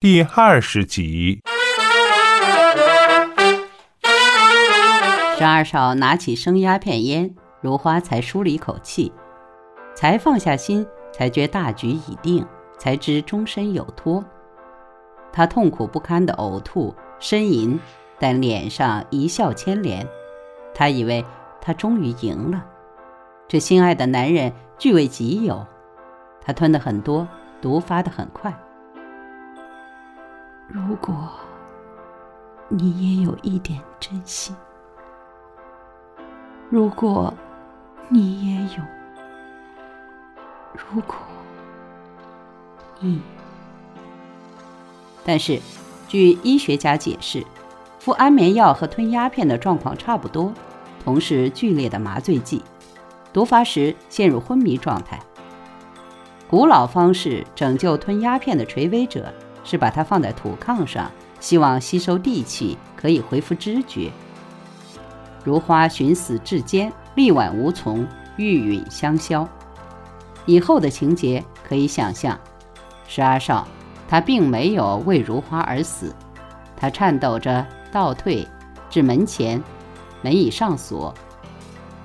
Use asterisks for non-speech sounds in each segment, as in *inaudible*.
第二十集。十二少拿起生鸦片烟，如花才舒了一口气，才放下心，才觉大局已定，才知终身有托。他痛苦不堪的呕吐、呻吟，但脸上一笑牵连。他以为他终于赢了，这心爱的男人据为己有。他吞的很多，毒发的很快。如果你也有一点真心，如果你也有，如果你……但是，据医学家解释，服安眠药和吞鸦片的状况差不多，同是剧烈的麻醉剂，毒发时陷入昏迷状态。古老方式拯救吞鸦片的垂危者。是把它放在土炕上，希望吸收地气，可以恢复知觉。如花寻死至坚，力挽无从，欲允香消。以后的情节可以想象：十二少，他并没有为如花而死，他颤抖着倒退至门前，门已上锁，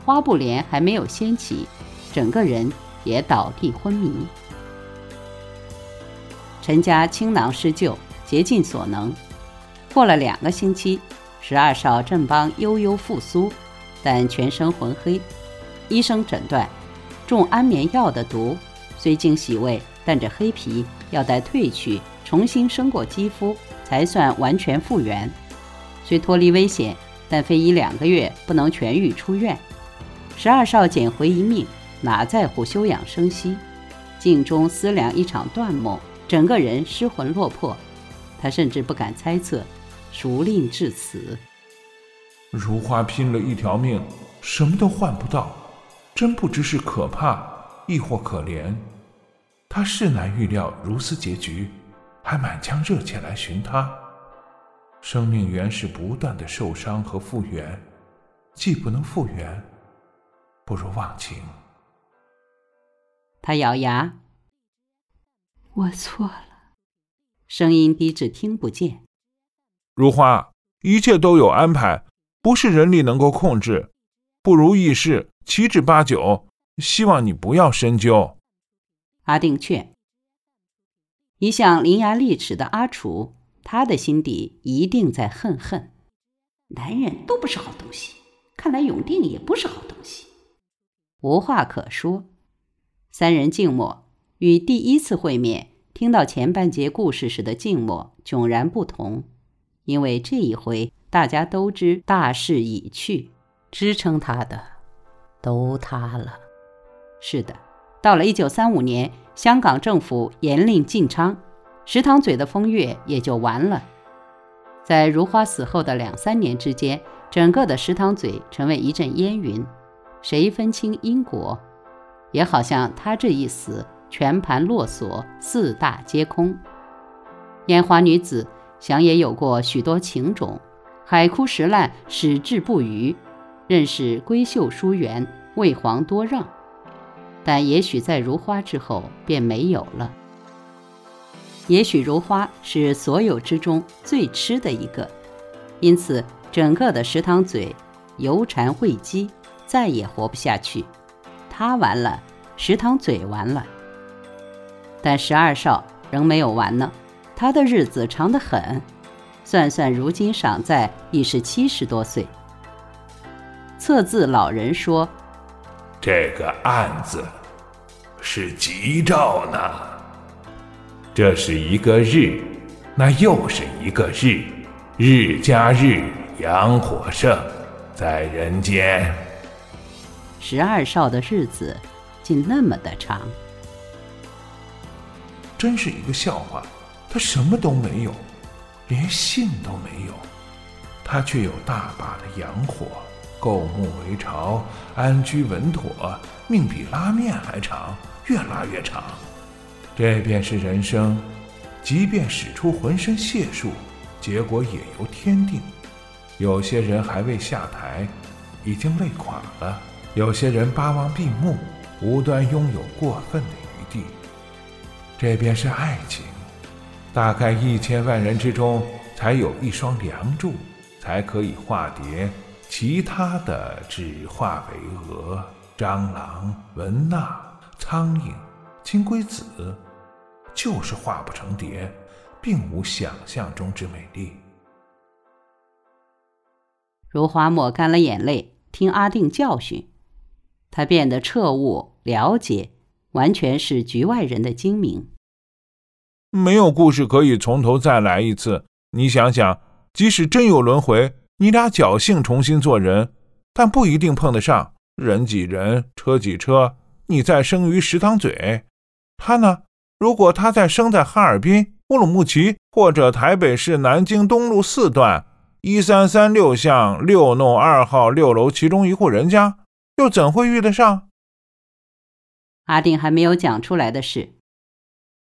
花布帘还没有掀起，整个人也倒地昏迷。陈家倾囊施救，竭尽所能。过了两个星期，十二少正邦悠悠复苏，但全身浑黑。医生诊断，中安眠药的毒，虽经洗胃，但这黑皮要待褪去，重新生过肌肤，才算完全复原。虽脱离危险，但非一两个月不能痊愈出院。十二少捡回一命，哪在乎休养生息？镜中思量一场断梦。整个人失魂落魄，他甚至不敢猜测，孰令至此。如花拼了一条命，什么都换不到，真不知是可怕，亦或可怜。他是难预料如斯结局，还满腔热切来寻他。生命原是不断的受伤和复原，既不能复原，不如忘情。他咬牙。我错了，声音低至听不见。如花，一切都有安排，不是人力能够控制。不如意事七至八九，希望你不要深究。阿定劝。一向伶牙俐齿的阿楚，他的心底一定在恨恨。男人都不是好东西，看来永定也不是好东西。无话可说，三人静默。与第一次会面听到前半节故事时的静默迥然不同，因为这一回大家都知大势已去，支撑他的都塌了。是的，到了一九三五年，香港政府严令禁娼，石塘嘴的风月也就完了。在如花死后的两三年之间，整个的石塘嘴成为一阵烟云，谁分清因果？也好像他这一死。全盘落锁，四大皆空。烟花女子想也有过许多情种，海枯石烂，矢志不渝，认识闺秀疏远，为皇多让。但也许在如花之后便没有了。也许如花是所有之中最痴的一个，因此整个的石塘嘴油缠汇积，再也活不下去。他完了，石塘嘴完了。但十二少仍没有完呢，他的日子长得很，算算如今赏在已是七十多岁。测字老人说：“这个案子是吉兆呢，这是一个日，那又是一个日，日加日，阳火盛，在人间。十二少的日子竟那么的长。”真是一个笑话，他什么都没有，连信都没有，他却有大把的洋火，构木为巢，安居稳妥，命比拉面还长，越拉越长。这便是人生，即便使出浑身解数，结果也由天定。有些人还未下台，已经累垮了；有些人巴望闭目，无端拥有过分的。这便是爱情，大概一千万人之中才有一双梁柱，才可以化蝶，其他的只化为蛾、蟑螂、蚊蜡、苍蝇、金龟子，就是化不成蝶，并无想象中之美丽。如花抹干了眼泪，听阿定教训，他变得彻悟了解，完全是局外人的精明。没有故事可以从头再来一次。你想想，即使真有轮回，你俩侥幸重新做人，但不一定碰得上。人挤人，车挤车，你再生于石塘嘴，他呢？如果他再生在哈尔滨、乌鲁木齐或者台北市南京东路四段。一三三六巷六弄二号六楼其中一户人家，又怎会遇得上？阿定还没有讲出来的事，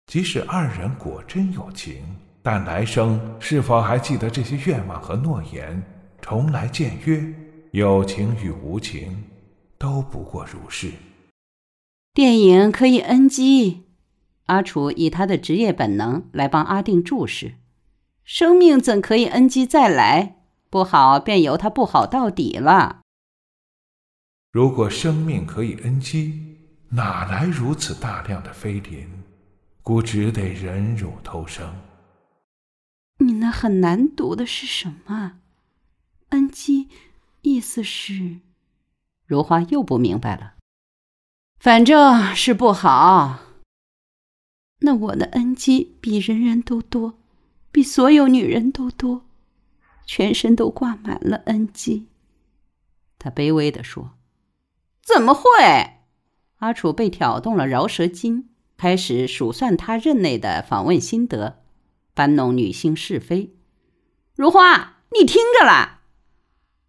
即使二人果真有情，但来生是否还记得这些愿望和诺言？重来见约，有情与无情，都不过如是。电影可以 NG。阿楚以他的职业本能来帮阿定注释。生命怎可以 NG 再来？不好便由他不好到底了。如果生命可以 NG，哪来如此大量的飞林？孤只得忍辱偷生。你那很难读的是什么恩姬意思是？如花又不明白了。反正是不好。那我的恩姬比人人都多。比所有女人都多，全身都挂满了恩姬。他卑微地说：“怎么会？”阿楚被挑动了饶舌筋，开始数算他任内的访问心得，搬弄女性是非。如花，你听着啦！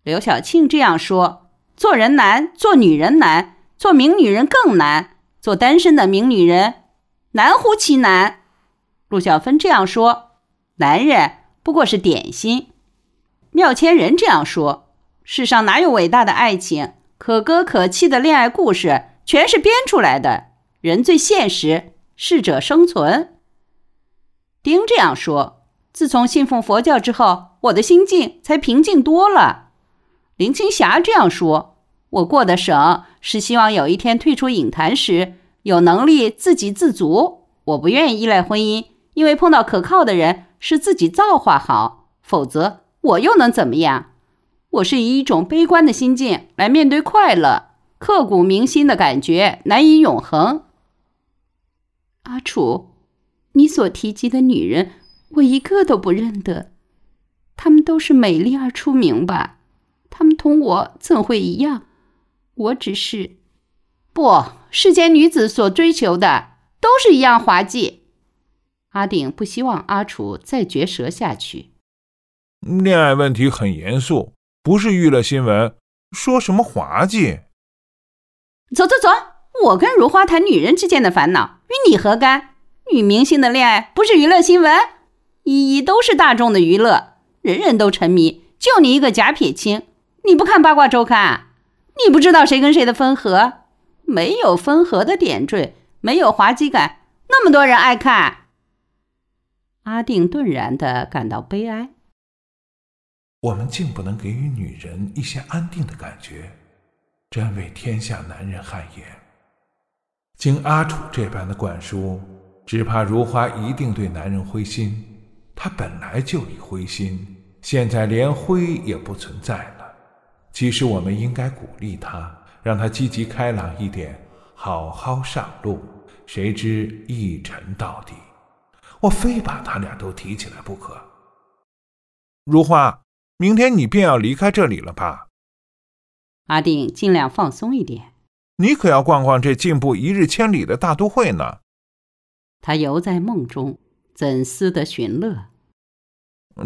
刘晓庆这样说：“做人难，做女人难，做名女人更难，做单身的名女人难乎其难。”陆小芬这样说。男人不过是点心。妙千人这样说：“世上哪有伟大的爱情？可歌可泣的恋爱故事全是编出来的。人最现实，适者生存。”丁这样说：“自从信奉佛教之后，我的心境才平静多了。”林青霞这样说：“我过得省，是希望有一天退出影坛时，有能力自给自足。我不愿意依赖婚姻，因为碰到可靠的人。”是自己造化好，否则我又能怎么样？我是以一种悲观的心境来面对快乐，刻骨铭心的感觉难以永恒。阿楚，你所提及的女人，我一个都不认得。她们都是美丽而出名吧？她们同我怎会一样？我只是……不，世间女子所追求的都是一样滑稽。阿定不希望阿楚再绝舌下去。恋爱问题很严肃，不是娱乐新闻。说什么滑稽？走走走，我跟如花谈女人之间的烦恼，与你何干？女明星的恋爱不是娱乐新闻，一一都是大众的娱乐，人人都沉迷。就你一个假撇清，你不看八卦周刊？你不知道谁跟谁的分合？没有分合的点缀，没有滑稽感，那么多人爱看。阿定顿然的感到悲哀。我们竟不能给予女人一些安定的感觉，真为天下男人汗颜。经阿楚这般的灌输，只怕如花一定对男人灰心。她本来就已灰心，现在连灰也不存在了。其实我们应该鼓励她，让她积极开朗一点，好好上路。谁知一沉到底。我非把他俩都提起来不可。如花，明天你便要离开这里了吧？阿定尽量放松一点。你可要逛逛这进步一日千里的大都会呢。他游在梦中，怎思得寻乐？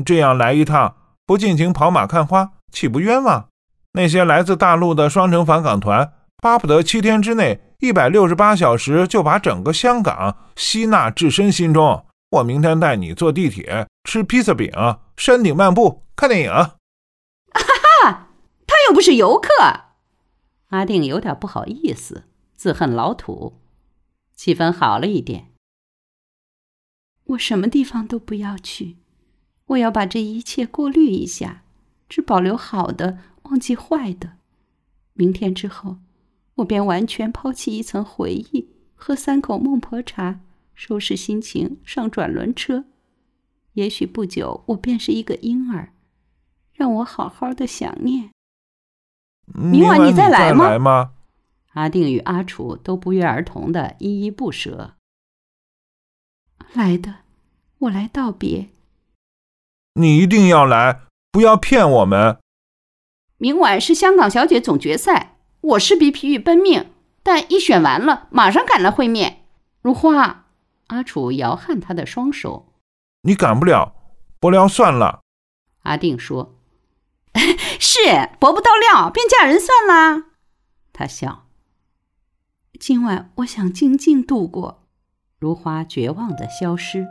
这样来一趟，不尽情跑马看花，岂不冤枉？那些来自大陆的双城返港团，巴不得七天之内，一百六十八小时就把整个香港吸纳至身心中。我明天带你坐地铁，吃披萨饼，山顶漫步，看电影。又不是游客。阿定有点不好意思，自恨老土。气氛好了一点。我什么地方都不要去，我要把这一切过滤一下，只保留好的，忘记坏的。明天之后，我便完全抛弃一层回忆，喝三口孟婆茶，收拾心情，上转轮车。也许不久，我便是一个婴儿，让我好好的想念。明晚你再来吗来吗？阿定与阿楚都不约而同的依依不舍。来的，我来道别。你一定要来，不要骗我们。明晚是香港小姐总决赛，我势必疲于奔命，但一选完了，马上赶来会面。如花，阿楚摇撼他的双手。你赶不了，不聊算了。阿定说 *laughs* 是薄不到料，便嫁人算啦。：“他笑。今晚我想静静度过。”如花绝望的消失。